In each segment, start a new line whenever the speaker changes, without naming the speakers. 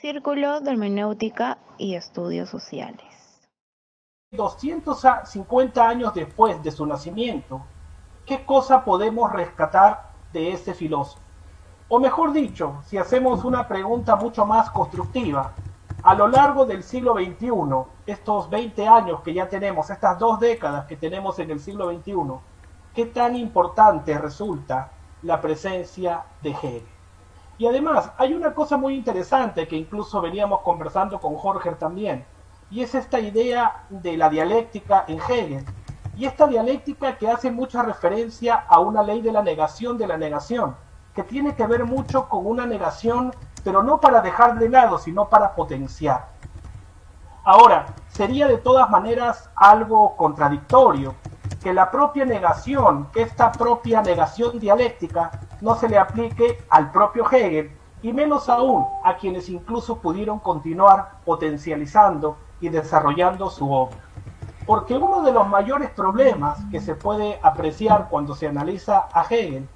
Círculo de Hermenéutica y Estudios Sociales.
250 años después de su nacimiento, ¿qué cosa podemos rescatar de ese filósofo? O mejor dicho, si hacemos una pregunta mucho más constructiva, a lo largo del siglo XXI, estos 20 años que ya tenemos, estas dos décadas que tenemos en el siglo XXI, ¿qué tan importante resulta la presencia de Hegel? Y además, hay una cosa muy interesante que incluso veníamos conversando con Jorge también, y es esta idea de la dialéctica en Hegel. Y esta dialéctica que hace mucha referencia a una ley de la negación de la negación, que tiene que ver mucho con una negación, pero no para dejar de lado, sino para potenciar. Ahora, sería de todas maneras algo contradictorio que la propia negación, que esta propia negación dialéctica no se le aplique al propio Hegel y menos aún a quienes incluso pudieron continuar potencializando y desarrollando su obra. Porque uno de los mayores problemas que se puede apreciar cuando se analiza a Hegel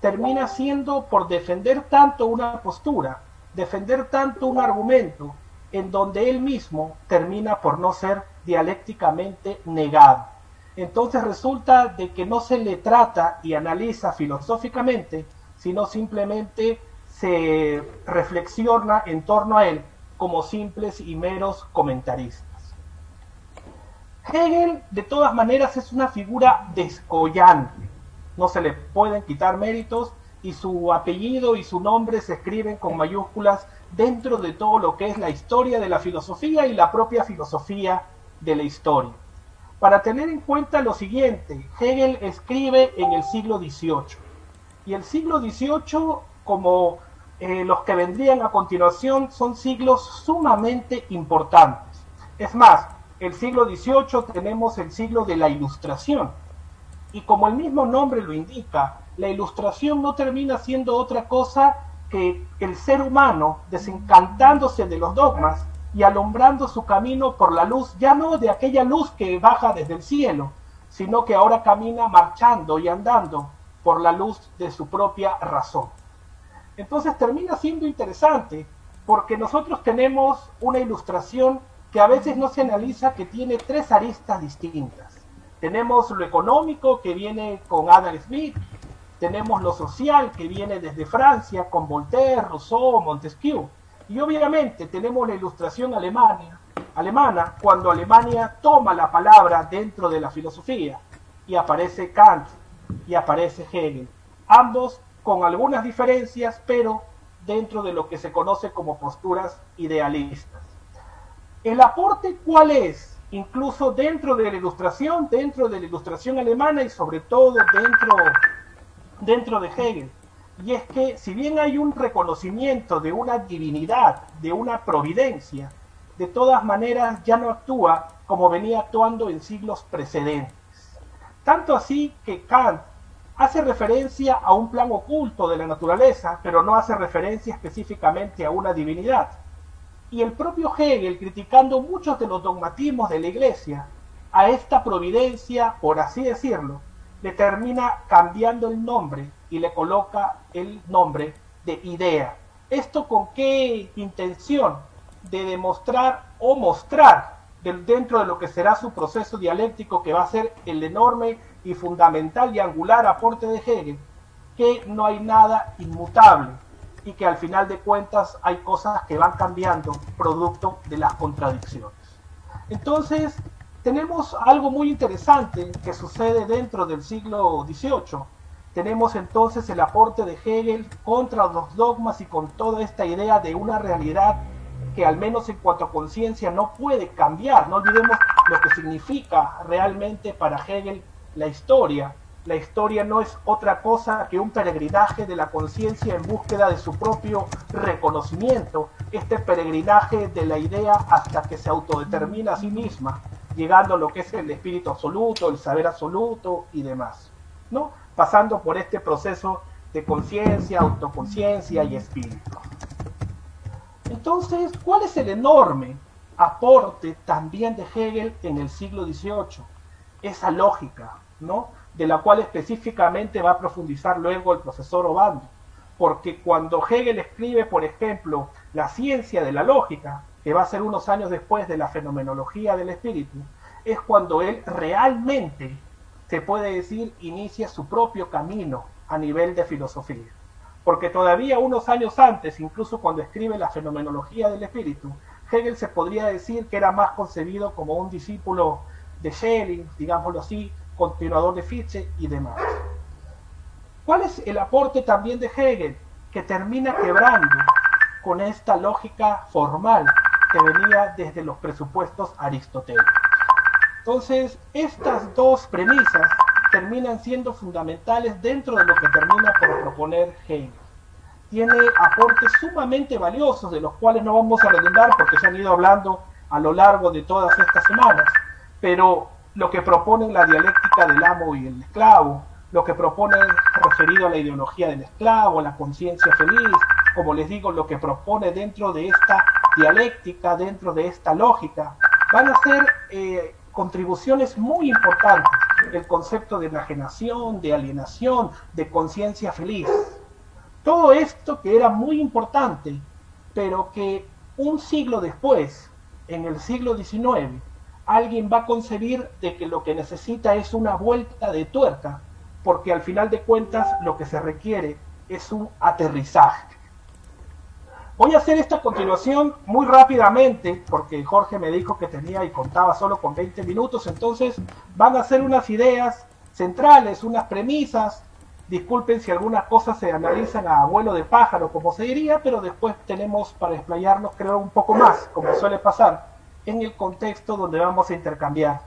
termina siendo por defender tanto una postura, defender tanto un argumento, en donde él mismo termina por no ser dialécticamente negado entonces resulta de que no se le trata y analiza filosóficamente, sino simplemente se reflexiona en torno a él como simples y meros comentaristas. Hegel, de todas maneras, es una figura descollante. No se le pueden quitar méritos y su apellido y su nombre se escriben con mayúsculas dentro de todo lo que es la historia de la filosofía y la propia filosofía de la historia para tener en cuenta lo siguiente, Hegel escribe en el siglo XVIII y el siglo XVIII, como eh, los que vendrían a continuación, son siglos sumamente importantes. Es más, el siglo XVIII tenemos el siglo de la Ilustración. Y como el mismo nombre lo indica, la Ilustración no termina siendo otra cosa que el ser humano desencantándose de los dogmas y alumbrando su camino por la luz, ya no de aquella luz que baja desde el cielo, sino que ahora camina marchando y andando por la luz de su propia razón. Entonces termina siendo interesante porque nosotros tenemos una ilustración que a veces no se analiza que tiene tres aristas distintas. Tenemos lo económico que viene con Adam Smith, tenemos lo social que viene desde Francia con Voltaire, Rousseau, Montesquieu, y obviamente tenemos la ilustración alemana, alemana cuando Alemania toma la palabra dentro de la filosofía y aparece Kant y aparece Hegel, ambos con algunas diferencias, pero dentro de lo que se conoce como posturas idealistas. ¿El aporte cuál es? Incluso dentro de la ilustración, dentro de la ilustración alemana y sobre todo dentro, dentro de Hegel y es que si bien hay un reconocimiento de una divinidad, de una providencia, de todas maneras ya no actúa como venía actuando en siglos precedentes. Tanto así que Kant hace referencia a un plan oculto de la naturaleza, pero no hace referencia específicamente a una divinidad. Y el propio Hegel, criticando muchos de los dogmatismos de la Iglesia, a esta providencia, por así decirlo, le termina cambiando el nombre y le coloca el nombre de idea. ¿Esto con qué intención? De demostrar o mostrar dentro de lo que será su proceso dialéctico, que va a ser el enorme y fundamental y angular aporte de Hegel, que no hay nada inmutable y que al final de cuentas hay cosas que van cambiando producto de las contradicciones. Entonces, tenemos algo muy interesante que sucede dentro del siglo XVIII, tenemos entonces el aporte de Hegel contra los dogmas y con toda esta idea de una realidad que al menos en cuanto a conciencia no puede cambiar. No olvidemos lo que significa realmente para Hegel la historia. La historia no es otra cosa que un peregrinaje de la conciencia en búsqueda de su propio reconocimiento, este peregrinaje de la idea hasta que se autodetermina a sí misma, llegando a lo que es el espíritu absoluto, el saber absoluto y demás. ¿no? pasando por este proceso de conciencia, autoconciencia y espíritu. Entonces, ¿cuál es el enorme aporte también de Hegel en el siglo XVIII? Esa lógica, ¿no? De la cual específicamente va a profundizar luego el profesor Obando. porque cuando Hegel escribe, por ejemplo, la ciencia de la lógica, que va a ser unos años después de la fenomenología del espíritu, es cuando él realmente, se puede decir, inicia su propio camino a nivel de filosofía. Porque todavía unos años antes, incluso cuando escribe la fenomenología del espíritu, Hegel se podría decir que era más concebido como un discípulo de Schelling, digámoslo así, continuador de Fichte y demás. ¿Cuál es el aporte también de Hegel? Que termina quebrando con esta lógica formal que venía desde los presupuestos aristotélicos. Entonces, estas dos premisas terminan siendo fundamentales dentro de lo que termina por proponer Hegel. Tiene aportes sumamente valiosos, de los cuales no vamos a redundar porque se han ido hablando a lo largo de todas estas semanas, pero lo que propone la dialéctica del amo y el esclavo, lo que propone referido a la ideología del esclavo, la conciencia feliz, como les digo, lo que propone dentro de esta dialéctica, dentro de esta lógica, van a ser eh, contribuciones muy importantes. El concepto de enajenación, de alienación, de conciencia feliz. Todo esto que era muy importante, pero que un siglo después, en el siglo XIX, alguien va a concebir de que lo que necesita es una vuelta de tuerca, porque al final de cuentas lo que se requiere es un aterrizaje. Voy a hacer esta continuación muy rápidamente, porque Jorge me dijo que tenía y contaba solo con 20 minutos, entonces van a ser unas ideas centrales, unas premisas. Disculpen si algunas cosas se analizan a vuelo de pájaro, como se diría, pero después tenemos para explayarnos, creo, un poco más, como suele pasar en el contexto donde vamos a intercambiar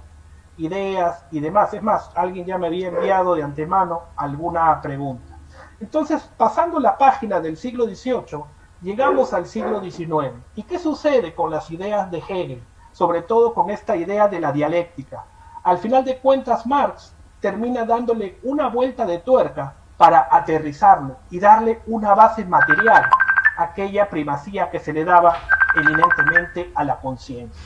ideas y demás. Es más, alguien ya me había enviado de antemano alguna pregunta. Entonces, pasando la página del siglo XVIII, llegamos al siglo XIX. ¿Y qué sucede con las ideas de Hegel? Sobre todo con esta idea de la dialéctica. Al final de cuentas, Marx termina dándole una vuelta de tuerca para aterrizarlo y darle una base material, aquella primacía que se le daba eminentemente a la conciencia.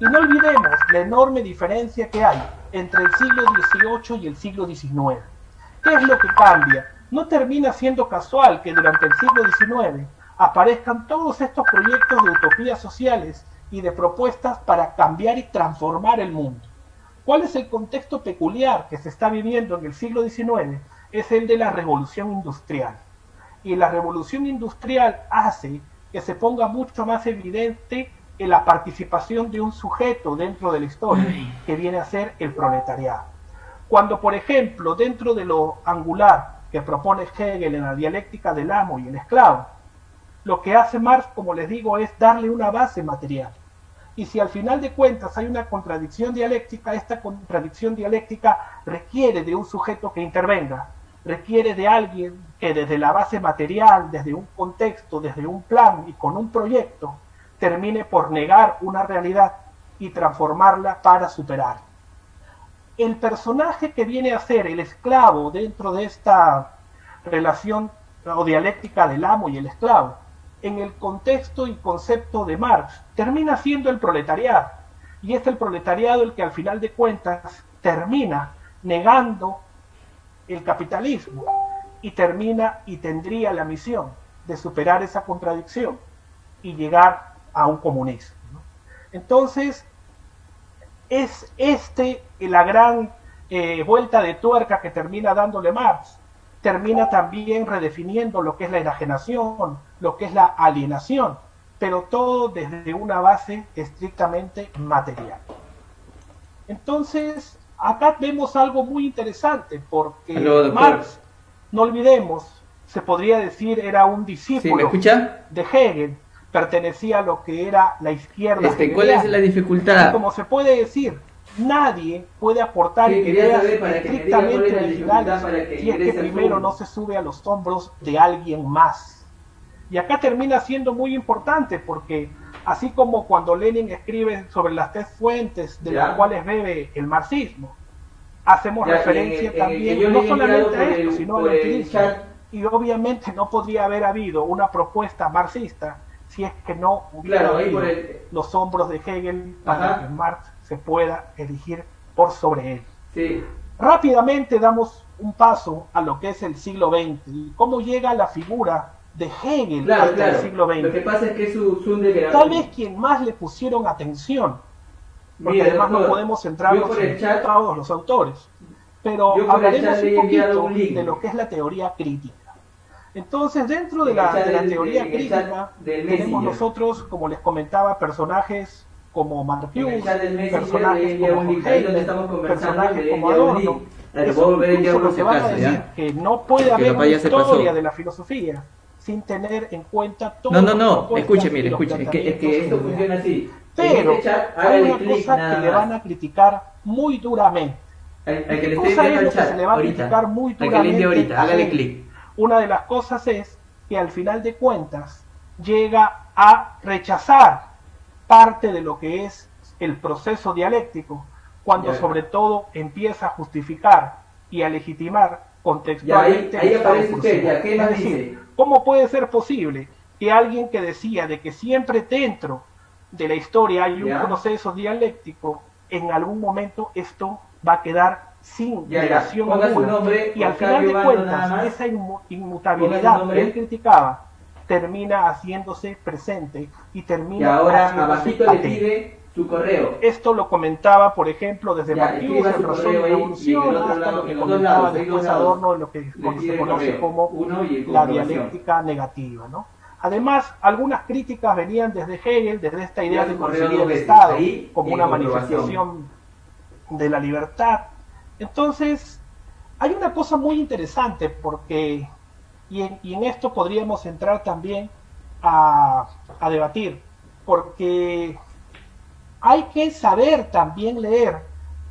Y no olvidemos la enorme diferencia que hay entre el siglo XVIII y el siglo XIX. ¿Qué es lo que cambia? No termina siendo casual que durante el siglo XIX aparezcan todos estos proyectos de utopías sociales y de propuestas para cambiar y transformar el mundo. ¿Cuál es el contexto peculiar que se está viviendo en el siglo XIX? Es el de la revolución industrial. Y la revolución industrial hace que se ponga mucho más evidente en la participación de un sujeto dentro de la historia, que viene a ser el proletariado. Cuando, por ejemplo, dentro de lo angular que propone Hegel en la dialéctica del amo y el esclavo, lo que hace Marx, como les digo, es darle una base material. Y si al final de cuentas hay una contradicción dialéctica, esta contradicción dialéctica requiere de un sujeto que intervenga, requiere de alguien que desde la base material, desde un contexto, desde un plan y con un proyecto, termine por negar una realidad y transformarla para superar. El personaje que viene a ser el esclavo dentro de esta relación o dialéctica del amo y el esclavo, en el contexto y concepto de Marx, termina siendo el proletariado. Y es el proletariado el que al final de cuentas termina negando el capitalismo y termina y tendría la misión de superar esa contradicción y llegar a un comunismo. Entonces, es este la gran eh, vuelta de tuerca que termina dándole Marx. Termina también redefiniendo lo que es la enajenación, lo que es la alienación, pero todo desde una base estrictamente material. Entonces, acá vemos algo muy interesante, porque Marx, no olvidemos, se podría decir era un discípulo de Hegel, pertenecía a lo que era la izquierda.
Este, ¿Cuál es la dificultad?
como se puede decir, nadie puede aportar ideas estrictamente originales si es que primero no se sube a los hombros de alguien más. Y acá termina siendo muy importante porque así como cuando Lenin escribe sobre las tres fuentes de las cuales bebe el marxismo, hacemos referencia también no solamente a esto, sino a la Y obviamente no podría haber habido una propuesta marxista si es que no hubiera habido los hombros de Hegel para que Marx se pueda elegir por sobre él. Rápidamente damos un paso a lo que es el siglo XX y cómo llega la figura de Hegel
claro,
el siglo XX.
Lo que pasa es que es un
Tal vez quien más le pusieron atención, porque además no podemos centrarnos en todos los autores, pero hablaremos un poquito de lo que es la teoría crítica. Entonces, dentro de la, de la teoría crítica, tenemos nosotros, como les comentaba, personajes como Marcuse, personajes como Hegel, personajes como Adorno, que lo que van a decir que no puede haber una historia de la filosofía sin tener en cuenta todo
No, no, no, escuche, mire, escuche, es que, es que esto funciona así.
Pero hay una cosa que le van a criticar muy duramente.
Al, que le estoy viendo el chat, se le va a criticar muy duramente. ahorita, hágale clic.
Una de las cosas es que al final de cuentas llega a rechazar parte de lo que es el proceso dialéctico, cuando sobre todo empieza a justificar y a legitimar contextualmente
ahí, aparece usted, ¿qué es
decir, ¿cómo puede ser posible que alguien que decía de que siempre dentro de la historia hay un proceso dialéctico, en algún momento esto va a quedar sin negación alguna. y al final de cuentas, esa inmutabilidad que él criticaba termina haciéndose presente y termina y
ahora abajito le pide su correo.
Esto lo comentaba, por ejemplo, desde Martínez en Razón y Revolución, hasta lo que comentaba después Adorno en lo que se conoce como la dialéctica negativa. ¿no? Además, algunas críticas venían desde Hegel, desde esta idea de concebir el Estado como una manifestación de la libertad. Entonces, hay una cosa muy interesante porque, y en, esto podríamos entrar también a, a debatir, porque hay que saber también leer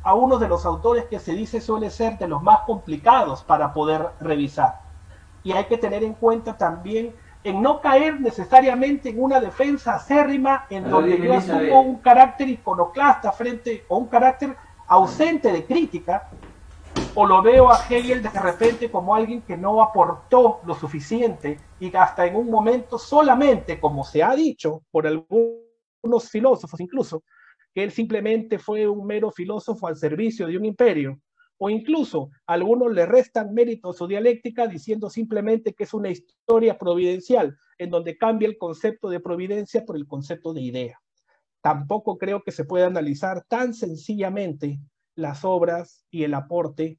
a uno de los autores que se dice suele ser de los más complicados para poder revisar. Y hay que tener en cuenta también en no caer necesariamente en una defensa acérrima en donde yo asumo un carácter iconoclasta frente o un carácter ausente de crítica, o lo veo a Hegel de repente como alguien que no aportó lo suficiente y hasta en un momento solamente, como se ha dicho por algunos filósofos incluso, que él simplemente fue un mero filósofo al servicio de un imperio, o incluso algunos le restan mérito a su dialéctica diciendo simplemente que es una historia providencial, en donde cambia el concepto de providencia por el concepto de idea. Tampoco creo que se pueda analizar tan sencillamente las obras y el aporte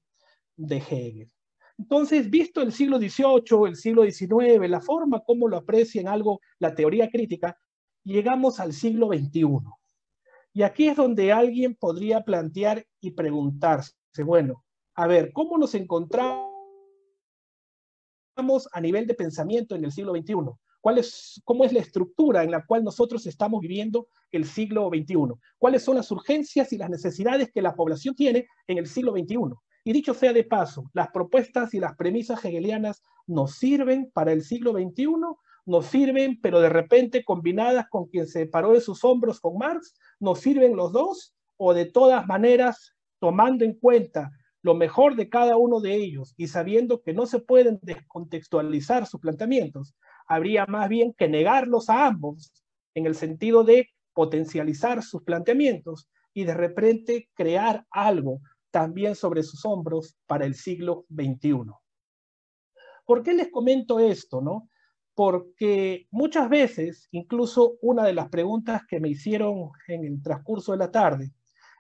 de Hegel. Entonces, visto el siglo XVIII, el siglo XIX, la forma como lo aprecia en algo la teoría crítica, llegamos al siglo XXI. Y aquí es donde alguien podría plantear y preguntarse, bueno, a ver, ¿cómo nos encontramos a nivel de pensamiento en el siglo XXI? ¿Cuál es, ¿Cómo es la estructura en la cual nosotros estamos viviendo el siglo XXI? ¿Cuáles son las urgencias y las necesidades que la población tiene en el siglo XXI? Y dicho sea de paso, las propuestas y las premisas hegelianas nos sirven para el siglo XXI nos sirven, pero de repente combinadas con quien se paró de sus hombros con Marx, nos sirven los dos, o de todas maneras, tomando en cuenta lo mejor de cada uno de ellos y sabiendo que no se pueden descontextualizar sus planteamientos, habría más bien que negarlos a ambos en el sentido de potencializar sus planteamientos y de repente crear algo también sobre sus hombros para el siglo XXI. ¿Por qué les comento esto? No? Porque muchas veces, incluso una de las preguntas que me hicieron en el transcurso de la tarde,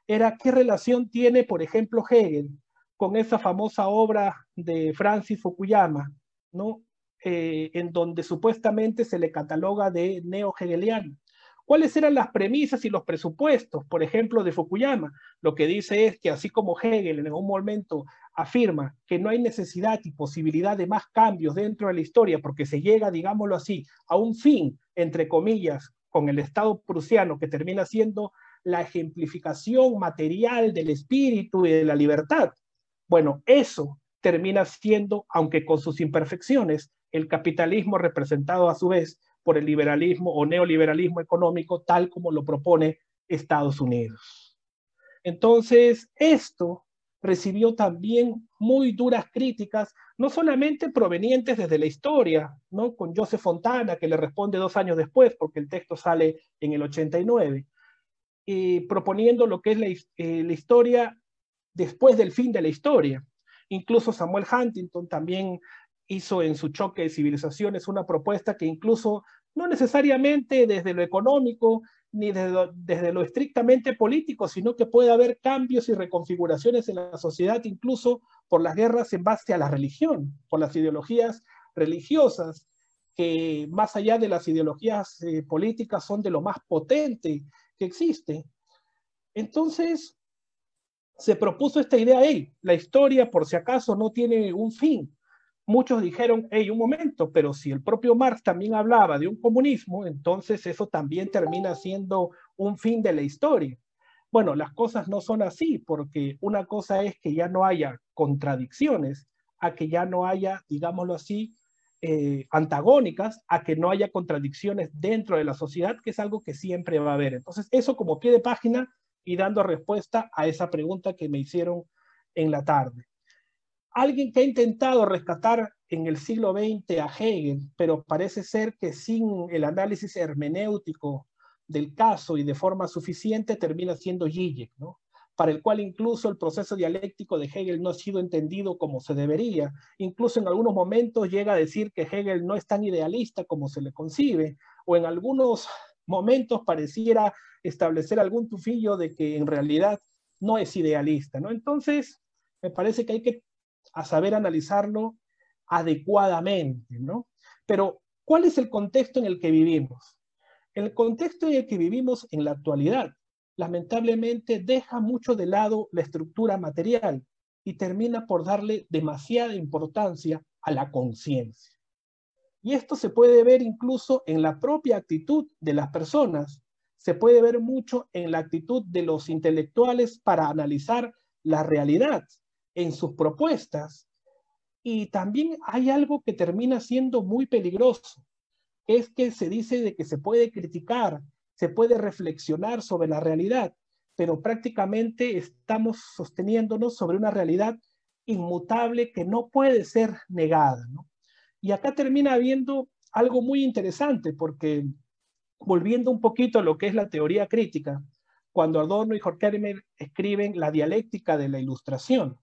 era qué relación tiene, por ejemplo, Hegel con esa famosa obra de Francis Fukuyama, ¿no? Eh, en donde supuestamente se le cataloga de neo-hegeliano. ¿Cuáles eran las premisas y los presupuestos, por ejemplo, de Fukuyama? Lo que dice es que así como Hegel en un momento afirma que no hay necesidad y posibilidad de más cambios dentro de la historia porque se llega, digámoslo así, a un fin, entre comillas, con el Estado prusiano que termina siendo la ejemplificación material del espíritu y de la libertad. Bueno, eso termina siendo, aunque con sus imperfecciones, el capitalismo representado a su vez por el liberalismo o neoliberalismo económico tal como lo propone Estados Unidos. Entonces, esto recibió también muy duras críticas, no solamente provenientes desde la historia, ¿no? con Joseph Fontana, que le responde dos años después, porque el texto sale en el 89, y proponiendo lo que es eh, la historia después del fin de la historia. Incluso Samuel Huntington también hizo en su choque de civilizaciones una propuesta que incluso no necesariamente desde lo económico ni desde lo, estrictamente político, sino que puede haber cambios y reconfiguraciones en la sociedad, incluso por las guerras en base a la religión, por las ideologías religiosas, que más allá de las ideologías eh, políticas son de lo más potente que existe. Entonces, se propuso esta idea, hey, la historia por si acaso no tiene un fin, muchos dijeron, hey, un momento, pero si el propio Marx también hablaba de un comunismo, entonces eso también termina siendo un fin de la historia. Bueno, las cosas no son así, porque una cosa es que ya no haya contradicciones, a que ya no haya, digámoslo así, eh, antagónicas, a que no haya contradicciones dentro de la sociedad, que es algo que siempre va a haber. Entonces, eso como pie de página y dando respuesta a esa pregunta que me hicieron en la tarde alguien que ha intentado rescatar en el siglo XX a Hegel, pero parece ser que sin el análisis hermenéutico del caso y de forma suficiente termina siendo Zizek, ¿no? para el cual incluso el proceso dialéctico de Hegel no ha sido entendido como se debería. Incluso en algunos momentos llega a decir que Hegel no es tan idealista como se le concibe, o en algunos momentos pareciera establecer algún tufillo de que en realidad no es idealista. ¿no? Entonces, me parece que hay que a saber analizarlo adecuadamente, ¿no? Pero, ¿cuál es el contexto en el que vivimos? El contexto en el que vivimos en la actualidad, lamentablemente, deja mucho de lado la estructura material y termina por darle demasiada importancia a la conciencia. Y esto se puede ver incluso en la propia actitud de las personas, se puede ver mucho en la actitud de los intelectuales para analizar la realidad en sus propuestas. Y también hay algo que termina siendo muy peligroso, es que se dice de que se puede criticar, se puede reflexionar sobre la realidad, pero prácticamente estamos sosteniéndonos sobre una realidad inmutable que no puede ser negada. Y acá termina habiendo algo muy interesante, porque volviendo un poquito a lo que es la teoría crítica, cuando Adorno y Horkheimer escriben la dialéctica de la ilustración,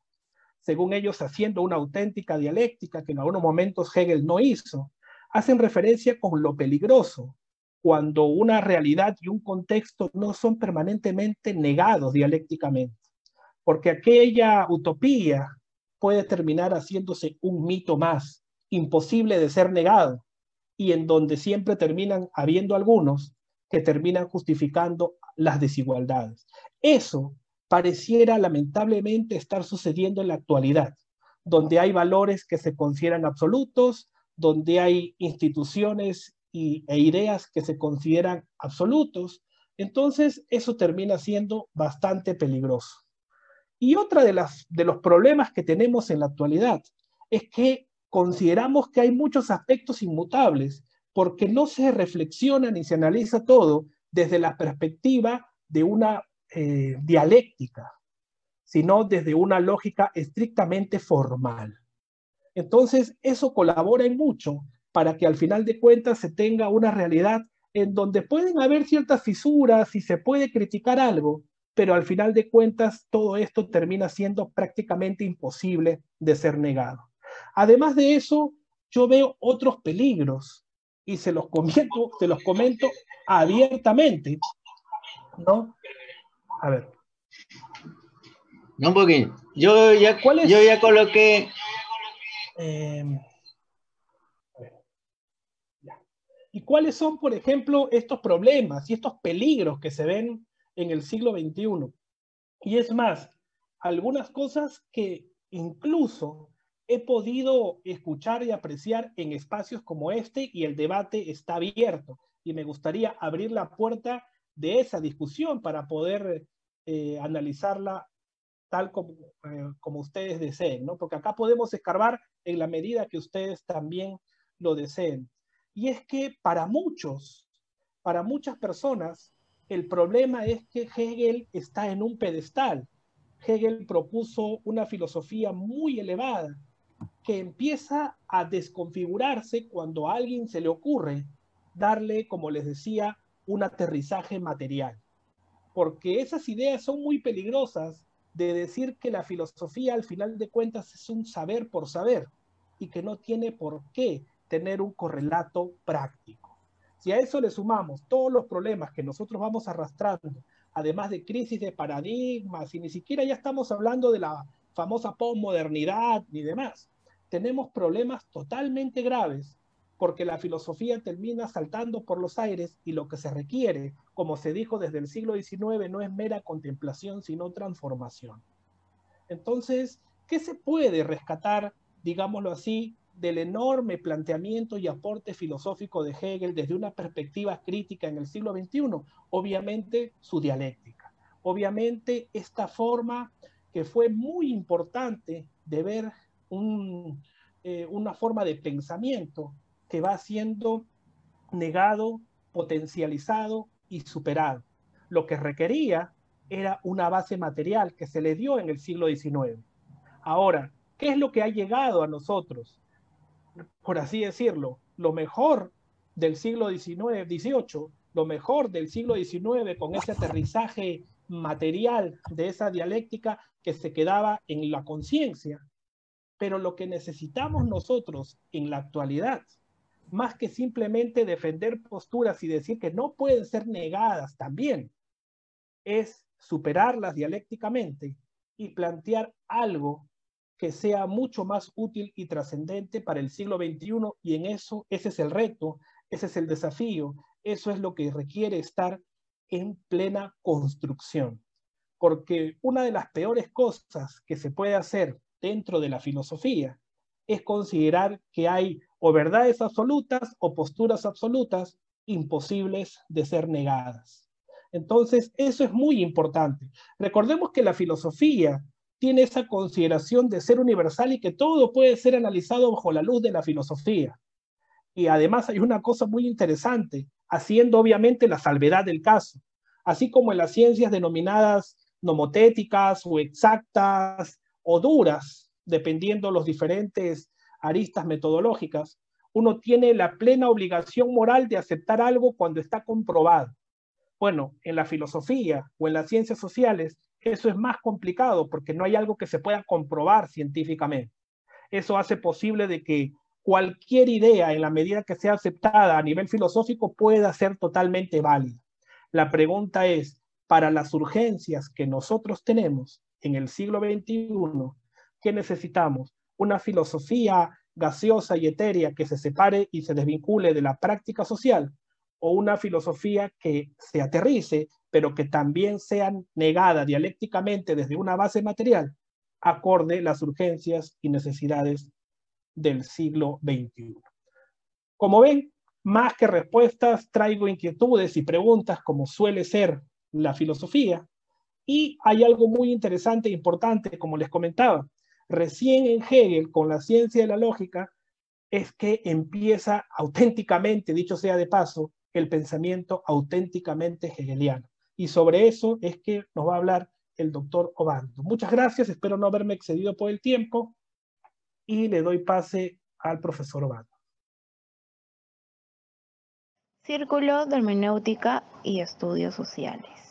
según ellos haciendo una auténtica dialéctica que en algunos momentos Hegel no hizo, hacen referencia con lo peligroso, cuando una realidad y un contexto no son permanentemente negados dialécticamente, porque aquella utopía puede terminar haciéndose un mito más, imposible de ser negado, y en donde siempre terminan habiendo algunos que terminan justificando las desigualdades. Eso pareciera lamentablemente estar sucediendo en la actualidad, donde hay valores que se consideran absolutos, donde hay instituciones y, e ideas que se consideran absolutos. Entonces, eso termina siendo bastante peligroso. Y otra de, las, de los problemas que tenemos en la actualidad es que consideramos que hay muchos aspectos inmutables porque no se reflexiona ni se analiza todo desde la perspectiva de una eh, dialéctica, sino desde una lógica estrictamente formal. Entonces, eso colabora en mucho para que al final de cuentas se tenga una realidad en donde pueden haber ciertas fisuras y se puede criticar algo, pero al final de cuentas todo esto termina siendo prácticamente imposible de ser negado. Además de eso, yo veo otros peligros y se los comento, se los comento abiertamente, ¿no? A ver.
No, porque yo ya, ¿Cuál yo ya coloqué.
Em, ¿Y cuáles son, por ejemplo, estos problemas y estos peligros que se ven en el siglo XXI? Y es más, algunas cosas que incluso he podido escuchar y apreciar en espacios como este y el debate está abierto. Y me gustaría abrir la puerta de esa discusión para poder eh, analizarla tal como, eh, como ustedes deseen, ¿no? Porque acá podemos escarbar en la medida que ustedes también lo deseen. Y es que para muchos, para muchas personas, el problema es que Hegel está en un pedestal. Hegel propuso una filosofía muy elevada que empieza a desconfigurarse cuando a alguien se le ocurre darle, como les decía, un aterrizaje material, porque esas ideas son muy peligrosas de decir que la filosofía al final de cuentas es un saber por saber y que no tiene por qué tener un correlato práctico. Si a eso le sumamos todos los problemas que nosotros vamos arrastrando, además de crisis de paradigmas, y ni siquiera ya estamos hablando de la famosa postmodernidad ni demás, tenemos problemas totalmente graves porque la filosofía termina saltando por los aires y lo que se requiere, como se dijo desde el siglo XIX, no es mera contemplación, sino transformación. Entonces, ¿qué se puede rescatar, digámoslo así, del enorme planteamiento y aporte filosófico de Hegel desde una perspectiva crítica en el siglo XXI? Obviamente su dialéctica. Obviamente esta forma que fue muy importante de ver eh, una forma de pensamiento que va siendo negado, potencializado y superado. Lo que requería era una base material que se le dio en el siglo XIX. Ahora, ¿qué es lo que ha llegado a nosotros? Por así decirlo, lo mejor del siglo XIX, XVIII, lo mejor del siglo XIX con ese aterrizaje material de esa dialéctica que se quedaba en la conciencia. Pero lo que necesitamos nosotros en la actualidad más que simplemente defender posturas y decir que no pueden ser negadas también, es superarlas dialécticamente y plantear algo que sea mucho más útil y trascendente para el siglo XXI y en eso ese es el reto, ese es el desafío, eso es lo que requiere estar en plena construcción. Porque una de las peores cosas que se puede hacer dentro de la filosofía es considerar que hay o verdades absolutas o posturas absolutas imposibles de ser negadas. Entonces, eso es muy importante. Recordemos que la filosofía tiene esa consideración de ser universal y que todo puede ser analizado bajo la luz de la filosofía. Y además hay una cosa muy interesante, haciendo obviamente la salvedad del caso, así como en las ciencias denominadas nomotéticas o exactas o duras, dependiendo los diferentes aristas metodológicas, uno tiene la plena obligación moral de aceptar algo cuando está comprobado. Bueno, en la filosofía o en las ciencias sociales eso es más complicado porque no hay algo que se pueda comprobar científicamente. Eso hace posible de que cualquier idea, en la medida que sea aceptada a nivel filosófico, pueda ser totalmente válida. La pregunta es, para las urgencias que nosotros tenemos en el siglo XXI, ¿qué necesitamos? una filosofía gaseosa y etérea que se separe y se desvincule de la práctica social, o una filosofía que se aterrice, pero que también sea negada dialécticamente desde una base material, acorde las urgencias y necesidades del siglo XXI. Como ven, más que respuestas, traigo inquietudes y preguntas como suele ser la filosofía. Y hay algo muy interesante e importante, como les comentaba. Recién en Hegel, con la ciencia de la lógica, es que empieza auténticamente, dicho sea de paso, el pensamiento auténticamente hegeliano. Y sobre eso es que nos va a hablar el doctor Obando. Muchas gracias, espero no haberme excedido por el tiempo y le doy pase al profesor Obando.
Círculo de Hermenéutica y Estudios Sociales.